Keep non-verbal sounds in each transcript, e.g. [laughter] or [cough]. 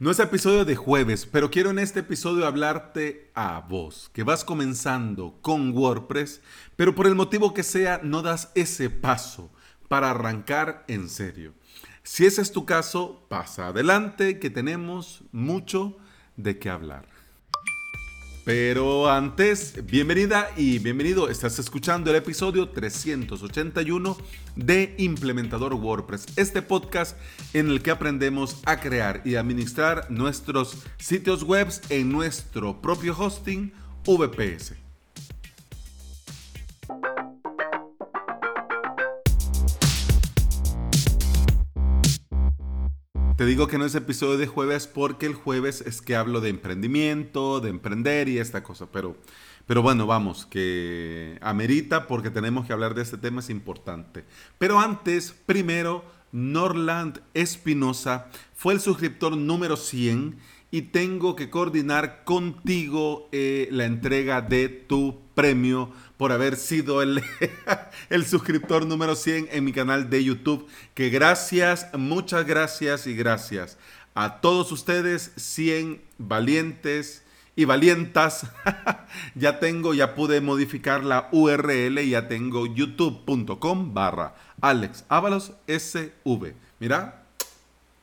No es episodio de jueves, pero quiero en este episodio hablarte a vos, que vas comenzando con WordPress, pero por el motivo que sea no das ese paso para arrancar en serio. Si ese es tu caso, pasa adelante, que tenemos mucho de qué hablar. Pero antes, bienvenida y bienvenido. Estás escuchando el episodio 381 de Implementador WordPress, este podcast en el que aprendemos a crear y administrar nuestros sitios web en nuestro propio hosting VPS. Te digo que no es episodio de jueves porque el jueves es que hablo de emprendimiento, de emprender y esta cosa. Pero, pero bueno, vamos, que amerita porque tenemos que hablar de este tema, es importante. Pero antes, primero, Norland Espinosa fue el suscriptor número 100 y tengo que coordinar contigo eh, la entrega de tu premio por haber sido el, [laughs] el suscriptor número 100 en mi canal de YouTube. Que gracias, muchas gracias y gracias a todos ustedes, 100 valientes y valientas. [laughs] ya tengo, ya pude modificar la URL y ya tengo youtube.com barra Alex SV. Mira,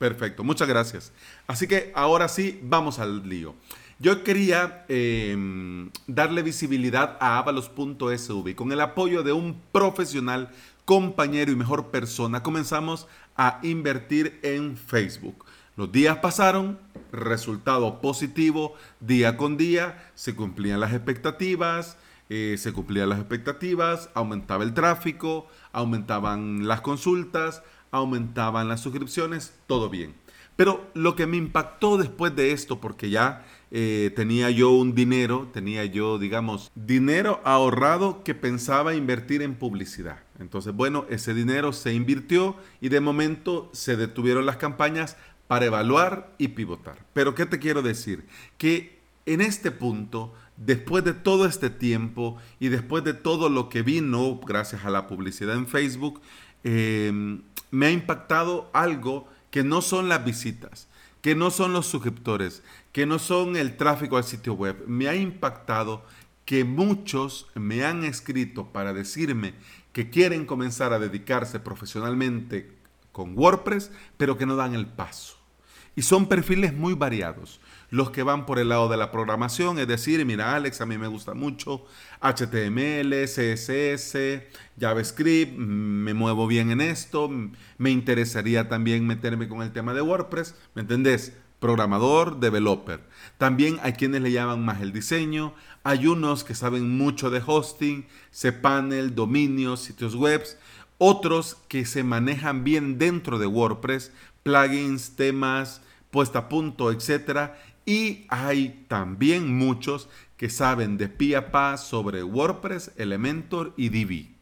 perfecto, muchas gracias. Así que ahora sí, vamos al lío. Yo quería em, darle visibilidad a avalos.sv. Con el apoyo de un profesional, compañero y mejor persona, comenzamos a invertir en Facebook. Los días pasaron, resultado positivo, día con día, se cumplían las expectativas, eh, se cumplían las expectativas, aumentaba el tráfico, aumentaban las consultas, aumentaban las suscripciones, todo bien. Pero lo que me impactó después de esto, porque ya eh, tenía yo un dinero, tenía yo, digamos, dinero ahorrado que pensaba invertir en publicidad. Entonces, bueno, ese dinero se invirtió y de momento se detuvieron las campañas para evaluar y pivotar. Pero, ¿qué te quiero decir? Que en este punto, después de todo este tiempo y después de todo lo que vino gracias a la publicidad en Facebook, em, me ha impactado algo que no son las visitas, que no son los suscriptores, que no son el tráfico al sitio web. Me ha impactado que muchos me han escrito para decirme que quieren comenzar a dedicarse profesionalmente con WordPress, pero que no dan el paso. Y son perfiles muy variados. Los que van por el lado de la programación, es decir, mira Alex, a mí me gusta mucho HTML, CSS, JavaScript, me muevo bien en esto, me interesaría también meterme con el tema de WordPress, ¿me entendés? programador, developer. También hay quienes le llaman más el diseño. Hay unos que saben mucho de hosting, cPanel, dominios, sitios web. Otros que se manejan bien dentro de WordPress, plugins, temas, puesta a punto, etc. Y hay también muchos que saben de pie a sobre WordPress, Elementor y Divi.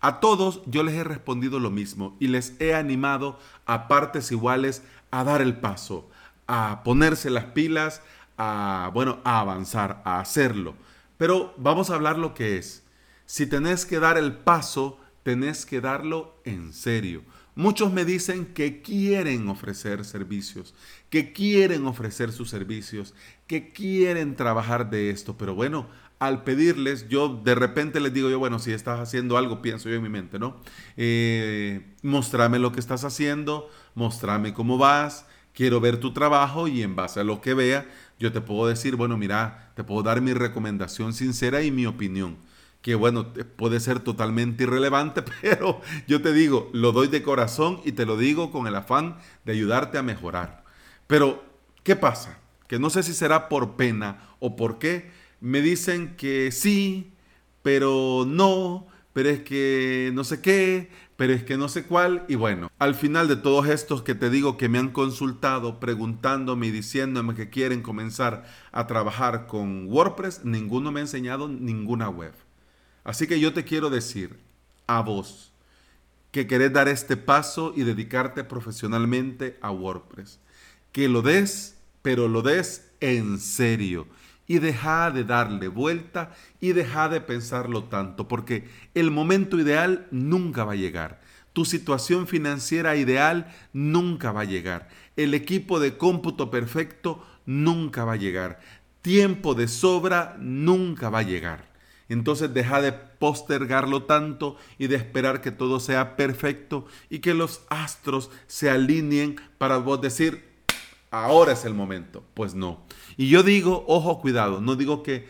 A todos yo les he respondido lo mismo y les he animado a partes iguales a dar el paso, a ponerse las pilas, a, bueno, a avanzar, a hacerlo. Pero vamos a hablar lo que es. Si tenés que dar el paso, tenés que darlo en serio. Muchos me dicen que quieren ofrecer servicios, que quieren ofrecer sus servicios, que quieren trabajar de esto, pero bueno, al pedirles, yo de repente les digo yo, bueno, si estás haciendo algo, pienso yo en mi mente, ¿no? Eh, mostrame lo que estás haciendo, mostrame cómo vas, quiero ver tu trabajo y en base a lo que vea, yo te puedo decir, bueno, mira, te puedo dar mi recomendación sincera y mi opinión, que bueno, puede ser totalmente irrelevante, [laughs] pero yo te digo, lo doy de corazón y te lo digo con el afán de ayudarte a mejorar. Pero, ¿qué pasa? Que no sé si será por pena o por qué, me dicen que sí, pero no, pero es que no sé qué, pero es que no sé cuál. Y bueno, al final de todos estos que te digo que me han consultado, preguntándome y diciéndome que quieren comenzar a trabajar con WordPress, ninguno me ha enseñado ninguna web. Así que yo te quiero decir a vos que querés dar este paso y dedicarte profesionalmente a WordPress. Que lo des, pero lo des en serio y deja de darle vuelta y deja de pensarlo tanto, porque el momento ideal nunca va a llegar. Tu situación financiera ideal nunca va a llegar. El equipo de cómputo perfecto nunca va a llegar. Tiempo de sobra nunca va a llegar. Entonces deja de postergarlo tanto y de esperar que todo sea perfecto y que los astros se alineen para vos decir, ahora es el momento. Pues no. Y yo digo, ojo, cuidado, no digo que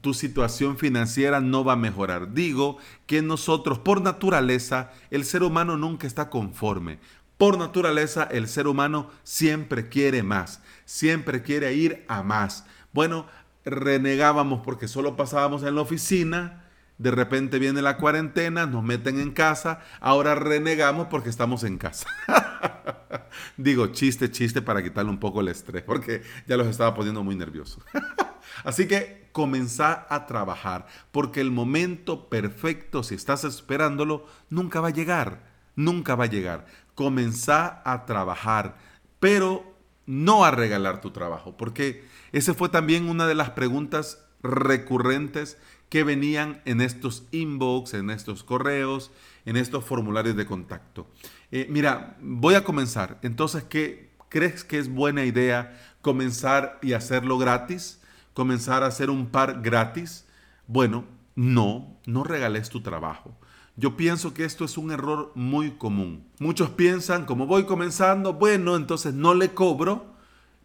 tu situación financiera no va a mejorar. Digo que nosotros, por naturaleza, el ser humano nunca está conforme. Por naturaleza, el ser humano siempre quiere más, siempre quiere ir a más. Bueno, renegábamos porque solo pasábamos en la oficina, de repente viene la cuarentena, nos meten en casa, ahora renegamos porque estamos en casa. [laughs] Digo, chiste, chiste para quitarle un poco el estrés, porque ya los estaba poniendo muy nerviosos. [laughs] Así que comenzá a trabajar, porque el momento perfecto, si estás esperándolo, nunca va a llegar, nunca va a llegar. Comenzá a trabajar, pero no a regalar tu trabajo, porque esa fue también una de las preguntas recurrentes que venían en estos inbox, en estos correos, en estos formularios de contacto. Eh, mira, voy a comenzar. Entonces, ¿qué crees que es buena idea comenzar y hacerlo gratis? ¿Comenzar a hacer un par gratis? Bueno, no, no regales tu trabajo. Yo pienso que esto es un error muy común. Muchos piensan, como voy comenzando, bueno, entonces no le cobro,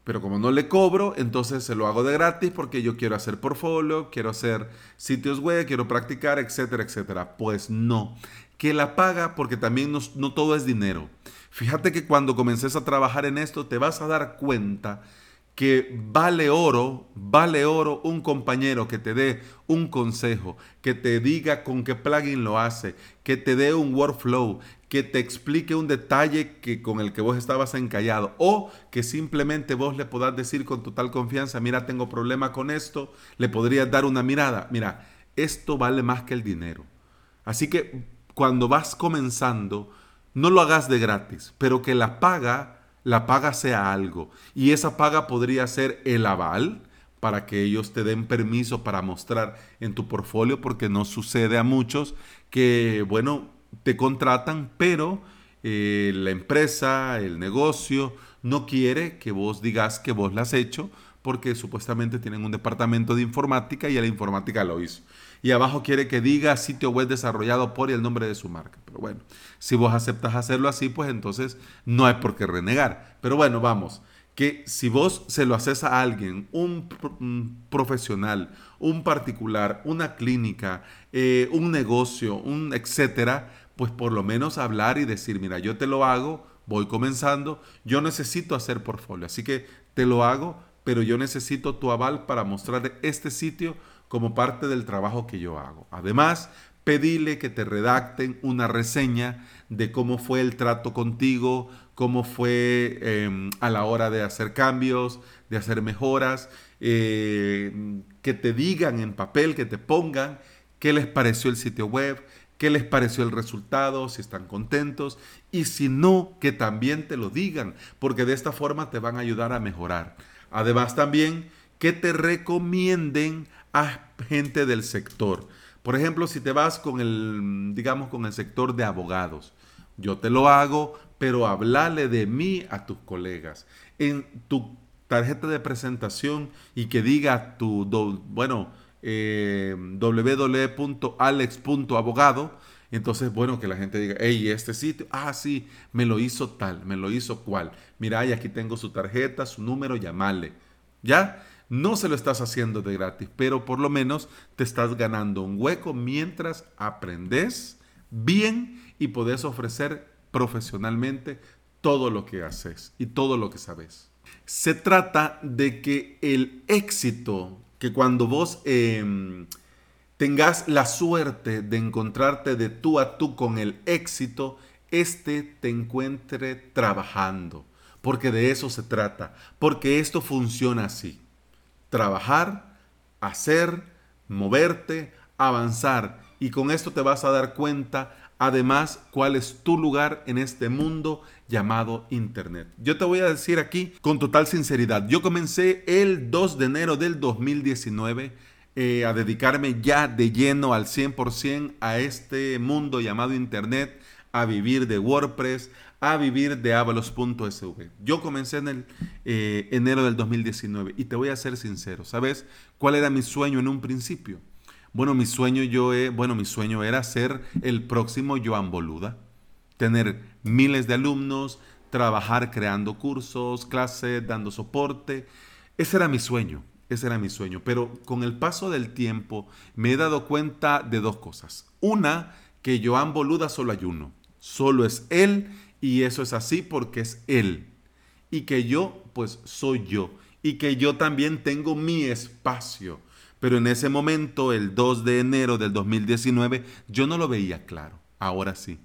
pero como no le cobro, entonces se lo hago de gratis porque yo quiero hacer portfolio, quiero hacer sitios web, quiero practicar, etcétera, etcétera. Pues no, que la paga porque también no, no todo es dinero. Fíjate que cuando comences a trabajar en esto te vas a dar cuenta que vale oro, vale oro un compañero que te dé un consejo, que te diga con qué plugin lo hace, que te dé un workflow, que te explique un detalle que con el que vos estabas encallado o que simplemente vos le podás decir con total confianza, mira, tengo problema con esto, le podrías dar una mirada. Mira, esto vale más que el dinero. Así que cuando vas comenzando, no lo hagas de gratis, pero que la paga la paga sea algo. Y esa paga podría ser el aval para que ellos te den permiso para mostrar en tu portfolio, porque no sucede a muchos que, bueno, te contratan, pero eh, la empresa, el negocio, no quiere que vos digas que vos la has hecho, porque supuestamente tienen un departamento de informática y la informática lo hizo y abajo quiere que diga sitio web desarrollado por y el nombre de su marca. Pero bueno, si vos aceptas hacerlo así, pues entonces no hay por qué renegar. Pero bueno, vamos, que si vos se lo haces a alguien, un, profesional, un particular, una clínica, eh, un negocio, un etcétera, pues por lo menos hablar y decir, mira, yo te lo hago, voy comenzando, yo necesito hacer portfolio, así que te lo hago, pero yo necesito tu aval para mostrar este sitio como parte del trabajo que yo hago. Además, pedile que te redacten una reseña de cómo fue el trato contigo, cómo fue em, a la hora de hacer cambios, de hacer mejoras, eh, que te digan en papel, que te pongan qué les pareció el sitio web, qué les pareció el resultado, si están contentos y si no, que también te lo digan, porque de esta forma te van a ayudar a mejorar. Además también que te recomienden a gente del sector. Por ejemplo, si te vas con el, digamos, con el sector de abogados, yo te lo hago, pero hablale de mí a tus colegas. En tu tarjeta de presentación y que diga tu, bueno, eh, www.alex.abogado, entonces, bueno, que la gente diga, hey, este sitio, ah, sí, me lo hizo tal, me lo hizo cual. Mira, y aquí tengo su tarjeta, su número, llamale. ¿Ya? No se lo estás haciendo de gratis, pero por lo menos te estás ganando un hueco mientras aprendes bien y podés ofrecer profesionalmente todo lo que haces y todo lo que sabes. Se trata de que el éxito, que cuando vos em, tengas la suerte de encontrarte de tú a tú con el éxito, este te encuentre trabajando, porque de eso se trata, porque esto funciona así trabajar, hacer, moverte, avanzar. Y con esto te vas a dar cuenta, además, cuál es tu lugar en este mundo llamado Internet. Yo te voy a decir aquí con total sinceridad, yo comencé el 2 de enero del 2019 eh, a dedicarme ya de lleno al 100% a este mundo llamado Internet, a vivir de WordPress, a vivir de avalos.sv. Yo comencé en el eh, enero del 2019 y te voy a ser sincero, ¿sabes cuál era mi sueño en un principio? Bueno, mi sueño yo bueno, mi sueño era ser el próximo Joan Boluda, tener miles de alumnos, trabajar creando cursos, clases, dando soporte. Ese era mi sueño, ese era mi sueño. Pero con el paso del tiempo me he dado cuenta de dos cosas. Una, que Joan Boluda solo hay uno, solo es él y eso es así porque es él. Y que yo, pues soy yo. Y que yo también tengo mi espacio pero en ese momento, el 2 de enero del 2019, yo no lo veía claro. Ahora sí.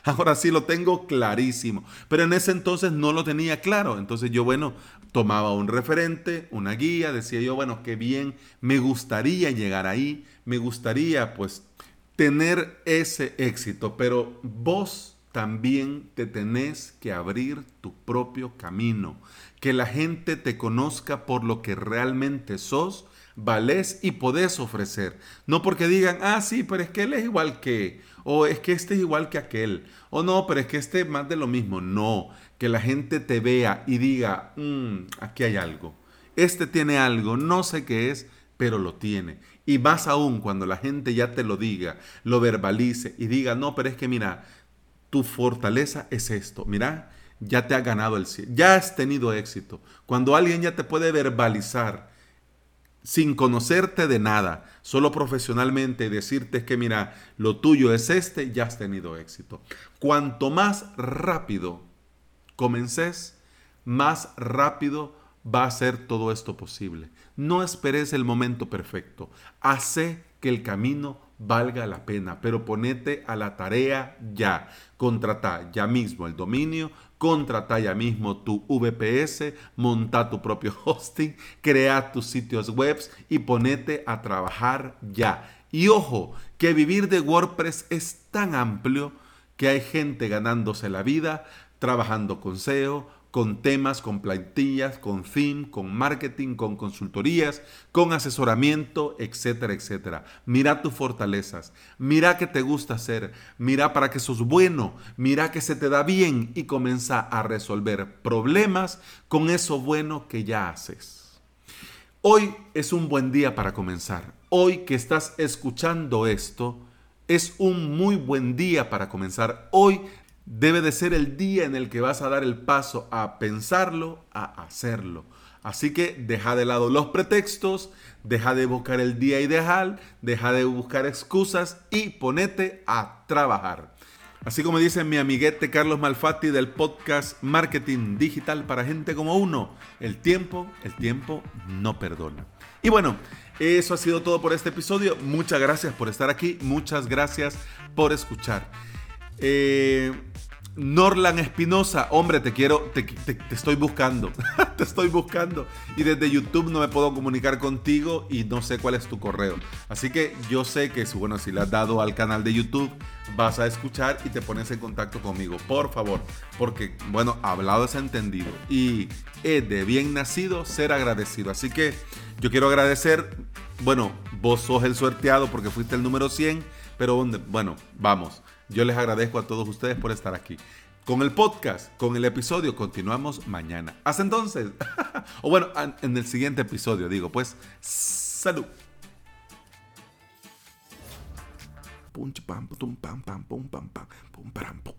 [laughs] Ahora sí lo tengo clarísimo. Pero en ese entonces no lo tenía claro. Entonces yo, bueno, tomaba un referente, una guía, decía yo, bueno, qué bien, me gustaría llegar ahí, me gustaría pues tener ese éxito. Pero vos también te tenés que abrir tu propio camino. Que la gente te conozca por lo que realmente sos valés y podés ofrecer. No porque digan, ah, sí, pero es que él es igual que, o es que este es igual que aquel, o no, pero es que este es más de lo mismo. No, que la gente te vea y diga, mm, aquí hay algo. Este tiene algo, no sé qué es, pero lo tiene. Y más aún cuando la gente ya te lo diga, lo verbalice y diga, no, pero es que mira, tu fortaleza es esto. Mira, ya te ha ganado el cielo, ya has tenido éxito. Cuando alguien ya te puede verbalizar sin conocerte de nada, solo profesionalmente decirte que mira, lo tuyo es este, ya has tenido éxito. Cuanto más rápido comences, más rápido va a ser todo esto posible. No esperes el momento perfecto. Hace que el camino valga la pena, pero ponete a la tarea ya. Contrata ya mismo el dominio, contrata ya mismo tu VPS, monta tu propio [laughs] hosting, crea tus sitios web y ponete a trabajar ya. Y ojo, que vivir de WordPress es tan amplio que hay gente ganándose la vida trabajando con SEO, con temas, con plantillas, con theme, con marketing, con consultorías, con asesoramiento, etcétera, etcétera. Mira tus fortalezas, mira qué te gusta hacer, mira para que sos bueno, mira que se te da bien y comienza a resolver problemas con eso bueno que ya haces. Hoy es un buen día para comenzar. Hoy que estás escuchando esto, es un muy buen día para comenzar. Hoy debe de ser el día en el que vas a dar el paso a pensarlo, a hacerlo. Así que deja de lado los pretextos, deja de buscar el día ideal, deja de buscar excusas y ponete a trabajar. Así como dice mi amiguete Carlos Malfatti del podcast Marketing Digital para gente como uno, el tiempo, el tiempo no perdona. Y bueno, eso ha sido todo por este episodio. Muchas gracias por estar aquí, muchas gracias por escuchar. Eh, Norlan Espinosa, hombre, te quiero, te, estoy buscando, [laughs] te estoy buscando. Y desde YouTube no me puedo comunicar contigo y no sé cuál es tu correo. Así que yo sé que, bueno, si le has dado al canal de YouTube, vas a escuchar y te pones en contacto conmigo, por favor. Porque, bueno, hablado es entendido. Y he de bien nacido ser agradecido. Así que yo quiero agradecer, bueno, vos sos el suerteado porque fuiste el número 100, pero bueno, vamos. Yo les agradezco a todos ustedes por estar aquí. Con el podcast, con el episodio, continuamos mañana. Hasta entonces. [laughs] o bueno, en el siguiente episodio, digo, pues, salud. Punch pam, pum pam pam pum pam pam pum pam pum